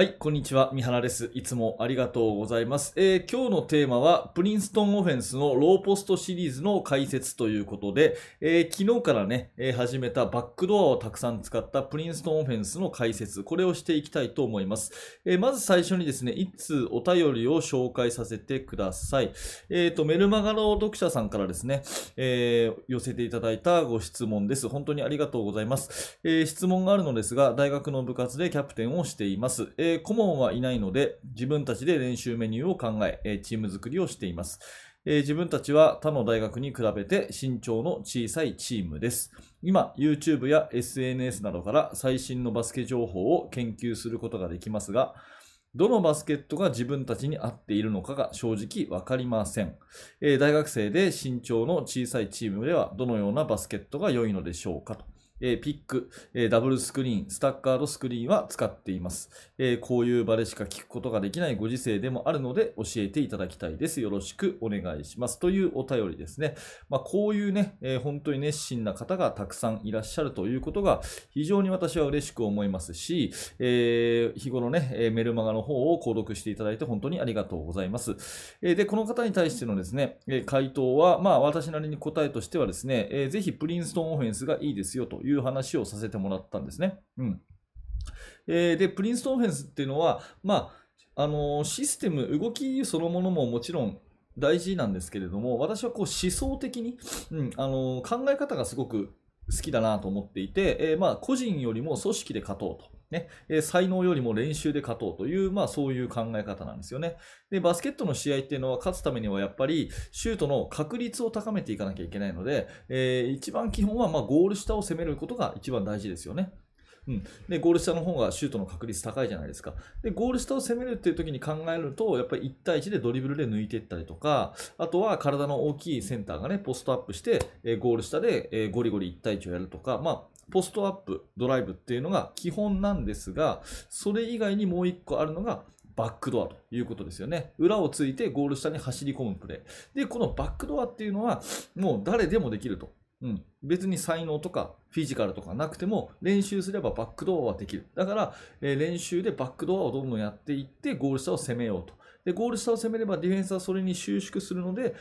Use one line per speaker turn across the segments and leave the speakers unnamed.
はい、こんにちは。三原です。いつもありがとうございます。えー今日のテーマは、プリンストンオフェンスのローポストシリーズの解説ということで、えー昨日からね、えー始めたバックドアをたくさん使ったプリンストンオフェンスの解説、これをしていきたいと思います。えまず最初にですね、一通お便りを紹介させてください。えっ、と、メルマガの読者さんからですね、えー寄せていただいたご質問です。本当にありがとうございます。え質問があるのですが、大学の部活でキャプテンをしています。えー顧問はいないので、自分たちで練習メニューを考え、えチーム作りをしています。えー自分たちは他の大学に比べて身長の小さいチームです。今、YouTube や SNS などから最新のバスケ情報を研究することができますが、どのバスケットが自分たちに合っているのかが正直わかりません。えー大学生で身長の小さいチームではどのようなバスケットが良いのでしょうかと。えーピック、えーダブルスクリーン、スタッカードスクリーンは使っています。えーこういう場でしか聞くことができないご時世でもあるので教えていただきたいです。よろしくお願いします。というお便りですね。まあ、こういうね、えー本当に熱心な方がたくさんいらっしゃるということが非常に私は嬉しく思いますし、えー日頃ね、えーメルマガの方を購読していただいて本当にありがとうございます。えーで、この方に対してのですね、えー回答は、まあ私なりに答えとしてはですね、えーぜひプリンストンオフェンスがいいですよといういう話をさせてもらったんですね。うん。えーで、プリンストンフェンスっていうのは、まあ、あのーシステム、動きそのものももちろん大事なんですけれども、私はこう思想的に、うん、あのー考え方がすごく好きだなと思っていて、えーまあ、個人よりも組織で勝とうと。ねえー才能よりも練習で勝とうという、まあ、そういう考え方なんですよね。で、バスケットの試合っていうのは勝つためにはやっぱりシュートの確率を高めていかなきゃいけないので、えー一番基本はまゴール下を攻めることが一番大事ですよね。うん、でゴール下の方がシュートの確率高いじゃないですか。で、ゴール下を攻めるっていう時に考えると、やっぱり1対1でドリブルで抜いていったりとか、あとは体の大きいセンターがね、ポストアップして、えーゴール下で、えーゴリゴリ1対1をやるとか、まあ、ポストアップ、ドライブっていうのが基本なんですが、それ以外にもう1個あるのが、バックドアということですよね。裏をついてゴール下に走り込むプレー。で、このバックドアっていうのは、もう誰でもできると。うん、別に才能とかフィジカルとかなくても練習すればバックドアはできる。だから、え練習でバックドアをどんどんやっていってゴール下を攻めようと。で、ゴール下を攻めればディフェンスはそれに収縮するので、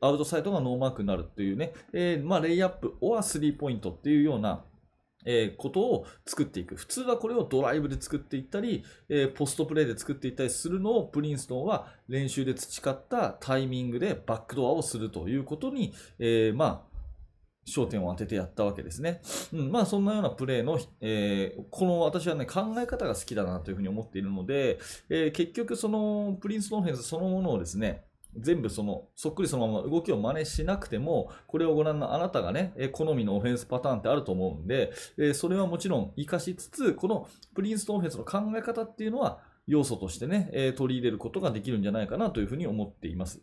アウトサイドがノーマークになるっていうね、えーまあ、レイアップ、オアスリーポイントっていうような、えーことを作っていく。普通はこれをドライブで作っていったり、えーポストプレーで作っていったりするのをプリンストンは練習で培ったタイミングでバックドアをするということに、えーまあ、焦点を当ててやったわけですね。うん、まあそんなようなプレーの、えーこの私はね考え方が好きだなというふうに思っているので、えー結局そのプリンストンフェンスそのものをですね、全部そのそっくりそのまま動きを真似しなくても、これをご覧のあなたがね、え好みのオフェンスパターンってあると思うんで、えそれはもちろん活かしつつ、このプリンストンオフェンスの考え方っていうのは要素としてね、え取り入れることができるんじゃないかなというふうに思っています。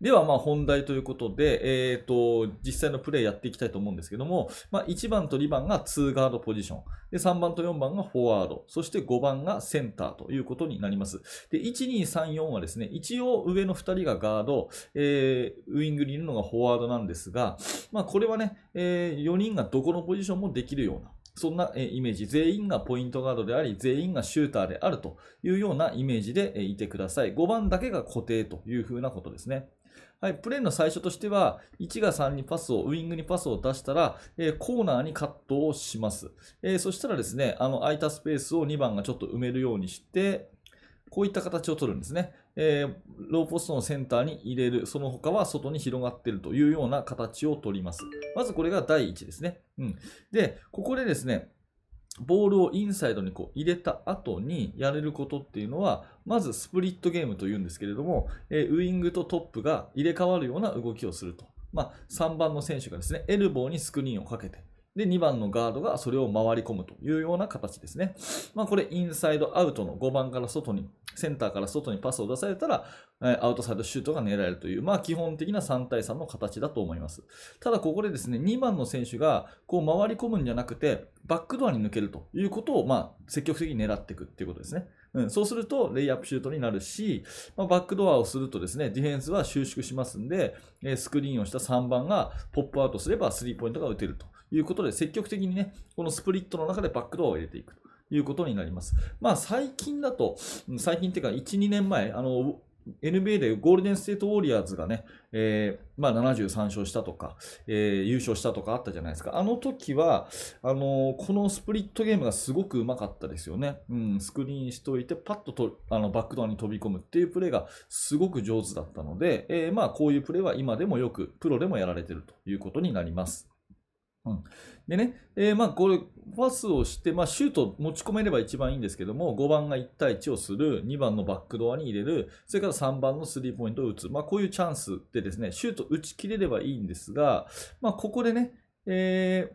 では、まあ本題ということで、えっ、と、実際のプレーやっていきたいと思うんですけども、まあ1番と2番が2ガードポジション。で、3番と4番がフォワード。そして5番がセンターということになります。で、1、2、3、4はですね、一応上の2人がガード、えーウイングにいるのがフォワードなんですが、まあこれはね、え4人がどこのポジションもできるような、そんなイメージ、全員がポイントガードであり、全員がシューターであるというようなイメージでいてください。5番だけが固定というふうなことですね。はい、プレーの最初としては、1が3にパスを、ウイングにパスを出したら、えーコーナーにカットをします。えーそしたらですね、あの空いたスペースを2番がちょっと埋めるようにして、こういった形を取るんですね。えーローポストのセンターに入れる、その他は外に広がっているというような形を取ります。まずこれが第一ですね。うん。で、ここでですね、ボールをインサイドにこう入れた後にやれることっていうのは、まずスプリットゲームというんですけれども、えウイングとトップが入れ替わるような動きをすると。まあ、3番の選手がですね、エルボーにスクリーンをかけて、で、2番のガードがそれを回り込むというような形ですね。まあ、これ、インサイドアウトの5番から外に、センターから外にパスを出されたら、アウトサイドシュートが狙えるという、まあ、基本的な3対3の形だと思います。ただ、ここでですね、2番の選手が、こう、回り込むんじゃなくて、バックドアに抜けるということを、まあ、積極的に狙っていくっていうことですね。うん、そうすると、レイアップシュートになるし、まあ、バックドアをするとですね、ディフェンスは収縮しますんで、スクリーンをした3番がポップアウトすればスリーポイントが打てるということで、積極的にね、このスプリットの中でバックドアを入れていくと。いうことになります。まあ最近だと、最近っていうか1、2年前、あの、NBA でゴールデンステートウォリアーズがね、えー、まあ、73勝したとか、えー、優勝したとかあったじゃないですか。あの時は、あのー、このスプリットゲームがすごくうまかったですよね。うん、スクリーンしといて、パッととあのバックドアに飛び込むっていうプレーがすごく上手だったので、え、まあ、こういうプレーは今でもよく、プロでもやられてるということになります。うん、でね、えー、まあこれ、パスをして、まあ、シュート持ち込めれば一番いいんですけども、5番が1対1をする、2番のバックドアに入れる、それから3番のスリーポイントを打つ、まあ、こういうチャンスでですね、シュート打ち切れればいいんですが、まあ、ここでね、え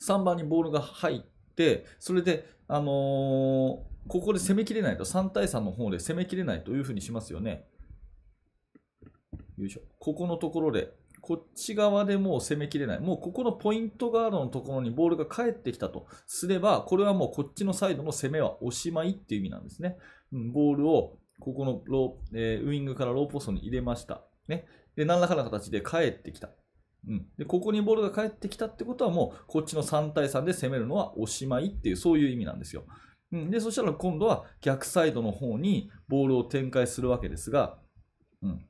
ー、3番にボールが入って、それで、あのー、ここで攻めきれないと、3対3の方で攻めきれないというふうにしますよね。よいしょ。ここのところで、こっち側でもう攻めきれない。もうここのポイントガードのところにボールが返ってきたとすれば、これはもうこっちのサイドの攻めはおしまいっていう意味なんですね。うん、ボールをここのロー、えー、ウイングからローポストに入れました。ね。で、何らかの形で返ってきた。うん、でここにボールが返ってきたってことはもうこっちの3対3で攻めるのはおしまいっていうそういう意味なんですよ。うん、でそしたら今度は逆サイドの方にボールを展開するわけですが、うん、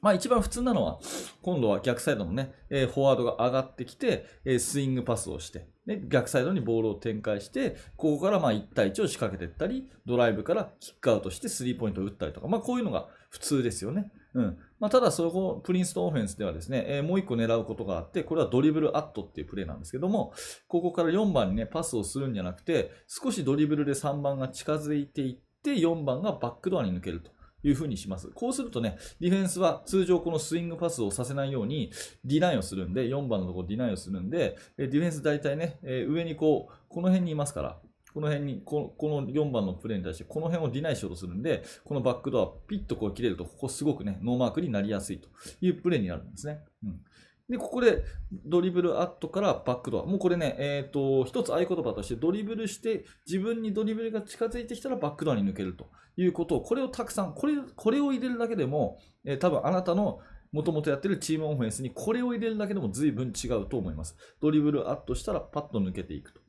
まあ一番普通なのは、今度は逆サイドのね、えー、フォワードが上がってきて、えー、スイングパスをして、ね、逆サイドにボールを展開して、ここからまあ1対1を仕掛けていったり、ドライブからキックアウトしてスリーポイントを打ったりとか、まあこういうのが普通ですよね。うん。まあただそこ、プリンストンオフェンスではですね、えー、もう1個狙うことがあって、これはドリブルアットっていうプレーなんですけども、ここから4番にね、パスをするんじゃなくて、少しドリブルで3番が近づいていって、4番がバックドアに抜けると。いうふうにします。こうするとね、ディフェンスは通常このスイングパスをさせないようにディナイをするんで、4番のところディナイをするんで、ディフェンス大体ね、上にこう、この辺にいますから、この辺にこの、4番のプレーに対して、この辺をディナイしようとするんで、このバックドア、ピッとこう切れると、ここすごくね、ノーマークになりやすいというプレーになるんですね。うんで、ここでドリブルアットからバックドア。もうこれね、えっ、ー、と、一つ合言葉としてドリブルして、自分にドリブルが近づいてきたらバックドアに抜けるということを、これをたくさん、これ、これを入れるだけでも、えー、多分あなたのもともとやってるチームオフェンスにこれを入れるだけでも随分違うと思います。ドリブルアットしたらパッと抜けていくと。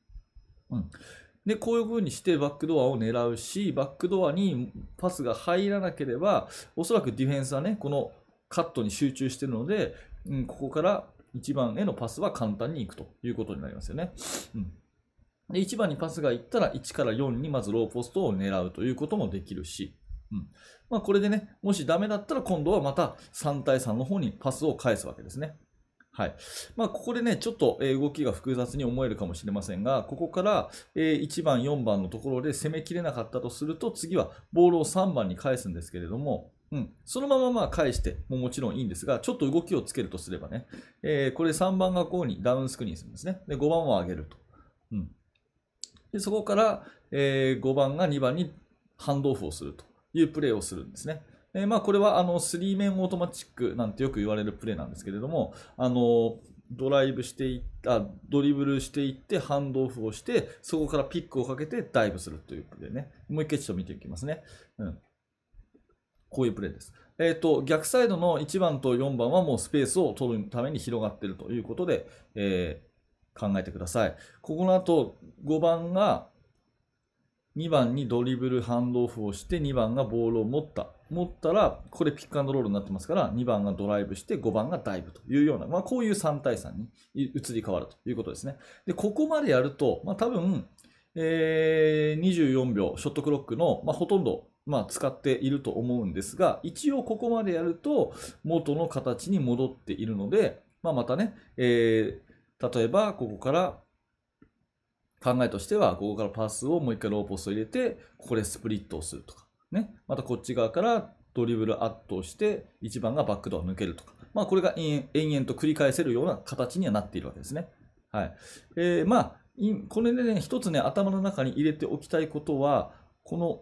うん。で、こういう風にしてバックドアを狙うし、バックドアにパスが入らなければ、おそらくディフェンスはね、このカットに集中してるので、うん、ここから1番へのパスは簡単にいくということになりますよね。うんで1番にパスがいったら1から4にまずローポストを狙うということもできるし、うんまあ、これでね、もしダメだったら今度はまた3対3の方にパスを返すわけですね。はい。まあ、ここでね、ちょっと動きが複雑に思えるかもしれませんが、ここから1番、4番のところで攻めきれなかったとすると、次はボールを3番に返すんですけれども、うん、そのまままあ返してももちろんいいんですが、ちょっと動きをつけるとすればね、えー、これ3番がこうにダウンスクリーンするんですね。で、5番を上げると。うん、でそこから、えー、5番が2番にハンドオフをすると。いうプレーをするんですね。えー、まあ、これはあのスリーメンオートマチックなんてよく言われるプレーなんですけれども、あのドライブしていったドリブルしていってハンドオフをしてそこからピックをかけてダイブするというプレーね。もう一回ちょっと見ていきますね、うん、こういうプレーです。えっ、ー、と、逆サイドの1番と4番はもうスペースを取るために広がっているということで、えー、考えてください。ここの後、5番が2番にドリブルハンドオフをして2番がボールを持った。持ったら、これピックアンドロールになってますから、2番がドライブして5番がダイブというような、まあ、こういう3対3に移り変わるということですね。で、ここまでやると、まあ、多分、えー、24秒ショットクロックの、まあ、ほとんどまあ、使っていると思うんですが、一応ここまでやると元の形に戻っているので、まあ、またね、えー、例えばここから考えとしては、ここからパスをもう一回ローポスト入れて、ここでスプリットをするとか、ね。またこっち側からドリブルアットをして、1番がバックドア抜けるとか。まあ、これが延々と繰り返せるような形にはなっているわけですね。はい。えー、まあ、これでね、一つね、頭の中に入れておきたいことは、この、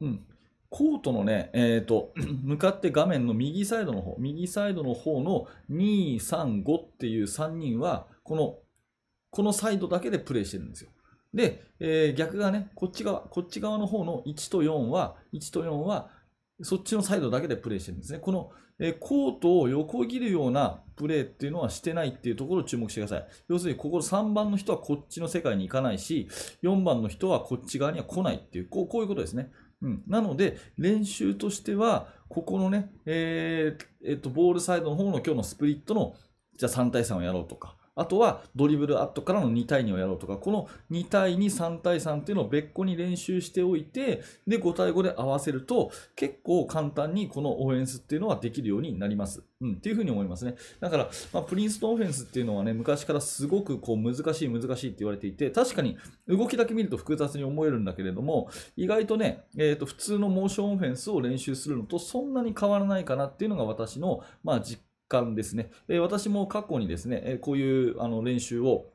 うん、コートのね、えっ、ー、と、向かって画面の右サイドの方、右サイドの方の2、3、5っていう3人は、この、このサイドだけでプレイしてるんですよ。で、えー、逆がね、こっち側、こっち側の方の1と4は、1と4は、そっちのサイドだけでプレーしてるんですね。この、えコートを横切るようなプレーっていうのはしてないっていうところを注目してください。要するに、ここ3番の人はこっちの世界に行かないし、4番の人はこっち側には来ないっていう、こうこういうことですね。うん、なので、練習としては、ここのね、えーえっと、ボールサイドの方の今日のスプリットの、じゃあ3対3をやろうとか、あとはドリブルアットからの2対2をやろうとか、この2対2、3対3っていうのを別個に練習しておいて、で、5対5で合わせると、結構簡単にこのオフェンスっていうのはできるようになります。うん、っていうふうに思いますね。だから、まあ、プリンストンオフェンスっていうのはね、昔からすごくこう難しい難しいって言われていて、確かに動きだけ見ると複雑に思えるんだけれども、意外とね、えー、と普通のモーションオフェンスを練習するのとそんなに変わらないかなっていうのが私の、まあ、実感ですね。え私も過去にですね、えこういうあの練習を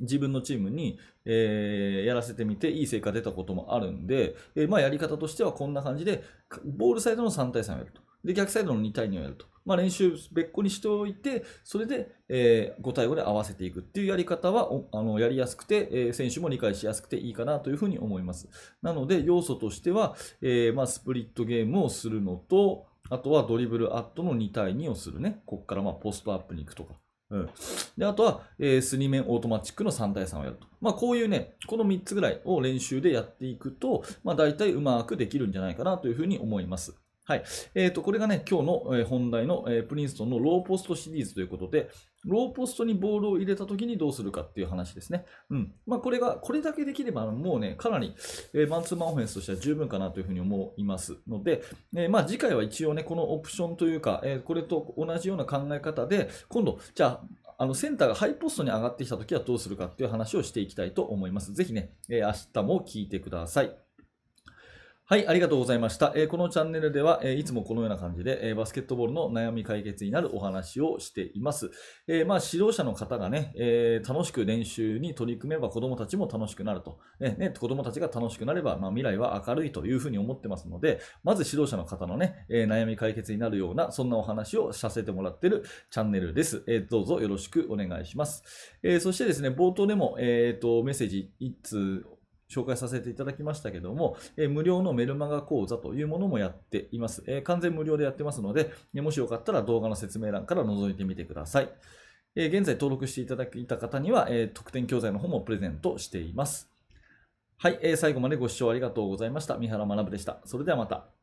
自分のチームに、えーやらせてみていい成果出たこともあるんで、えーまあ、やり方としてはこんな感じで、ボールサイドの3対3をやると。で、逆サイドの2対2をやると。まあ、練習別個にしておいて、それで、えー5対5で合わせていくっていうやり方はあのやりやすくて、えー選手も理解しやすくていいかなというふうに思います。なので、要素としては、えまあ、スプリットゲームをするのと、あとはドリブルアットの2対2をするね。ここからまポストアップに行くとか。うん、であとは、えースリーメンオートマチックの3対3をやると。まあ、こういうね、この3つぐらいを練習でやっていくと、まあ、大体うまくできるんじゃないかなというふうに思います。はい。えっ、と、これがね、今日の、本題の、えプリンストンのローポストシリーズということで、ローポストにボールを入れたときにどうするかっていう話ですね。うん。まあ、これが、これだけできれば、もうね、かなり、えーマンツーマンオフェンスとしては十分かなというふうに思いますので、えーまあ、次回は一応ね、このオプションというか、えこれと同じような考え方で、今度、じゃあ、あのセンターがハイポストに上がってきたときはどうするかっていう話をしていきたいと思います。ぜひね、え明日も聞いてください。はい、ありがとうございました。えーこのチャンネルでは、えーいつもこのような感じで、えーバスケットボールの悩み解決になるお話をしています。えまあ、指導者の方がね、え楽しく練習に取り組めば子供たちも楽しくなると。ねね、子供たちが楽しくなれば、まあ、未来は明るいというふうに思ってますので、まず指導者の方のね、え悩み解決になるような、そんなお話をさせてもらっているチャンネルです。えどうぞよろしくお願いします。えそしてですね、冒頭でも、えーとメッセージ1通紹介させていただきましたけども、え無料のメルマガ講座というものもやっています。え完全無料でやってますので、もしよかったら動画の説明欄から覗いてみてください。え現在登録していただいた方には、え特典教材の方もプレゼントしています。はい、えー最後までご視聴ありがとうございました。三原学でした。それではまた。